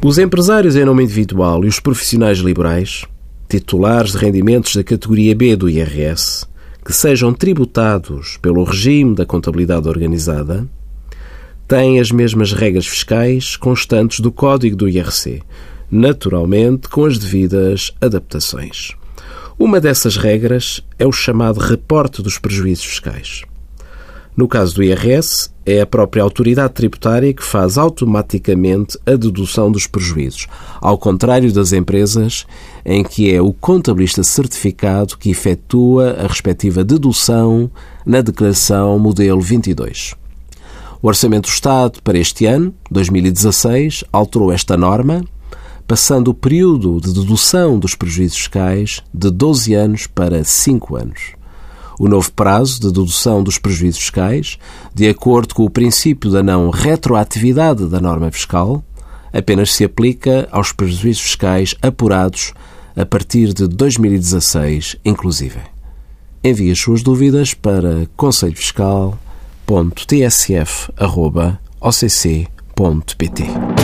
Os empresários em nome individual e os profissionais liberais, titulares de rendimentos da categoria B do IRS, que sejam tributados pelo regime da contabilidade organizada, têm as mesmas regras fiscais constantes do Código do IRC, naturalmente com as devidas adaptações. Uma dessas regras é o chamado reporte dos prejuízos fiscais. No caso do IRS, é a própria autoridade tributária que faz automaticamente a dedução dos prejuízos, ao contrário das empresas, em que é o contabilista certificado que efetua a respectiva dedução na declaração modelo 22. O Orçamento do Estado para este ano, 2016, alterou esta norma, passando o período de dedução dos prejuízos fiscais de 12 anos para 5 anos. O novo prazo de dedução dos prejuízos fiscais, de acordo com o princípio da não retroatividade da norma fiscal, apenas se aplica aos prejuízos fiscais apurados a partir de 2016, inclusive. Envie as suas dúvidas para conselhofiscal.tsf.occ.pt.